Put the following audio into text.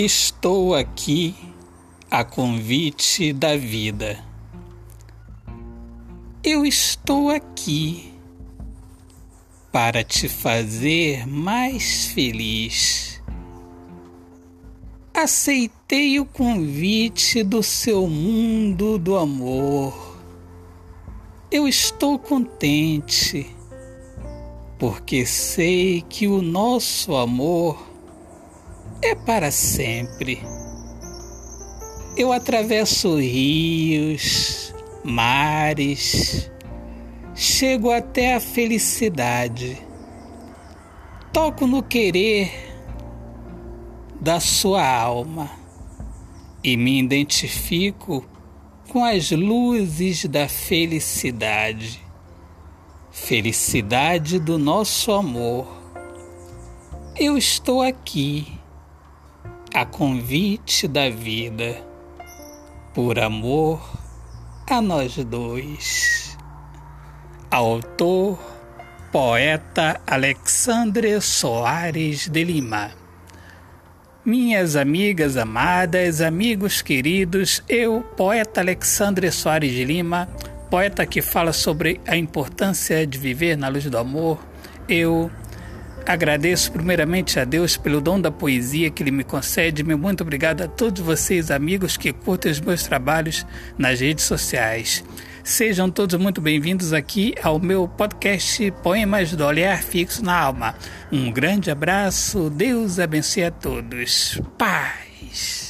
Estou aqui a convite da vida. Eu estou aqui para te fazer mais feliz. Aceitei o convite do seu mundo do amor. Eu estou contente porque sei que o nosso amor é para sempre. Eu atravesso rios, mares, chego até a felicidade, toco no querer da sua alma e me identifico com as luzes da felicidade, felicidade do nosso amor. Eu estou aqui a convite da vida, por amor a nós dois. Autor, poeta Alexandre Soares de Lima. Minhas amigas amadas, amigos queridos, eu, poeta Alexandre Soares de Lima, poeta que fala sobre a importância de viver na luz do amor, eu Agradeço primeiramente a Deus pelo dom da poesia que Ele me concede. Meu muito obrigado a todos vocês, amigos que curtem os meus trabalhos nas redes sociais. Sejam todos muito bem-vindos aqui ao meu podcast Poemas do Olhar Fixo na Alma. Um grande abraço, Deus abençoe a todos. Paz.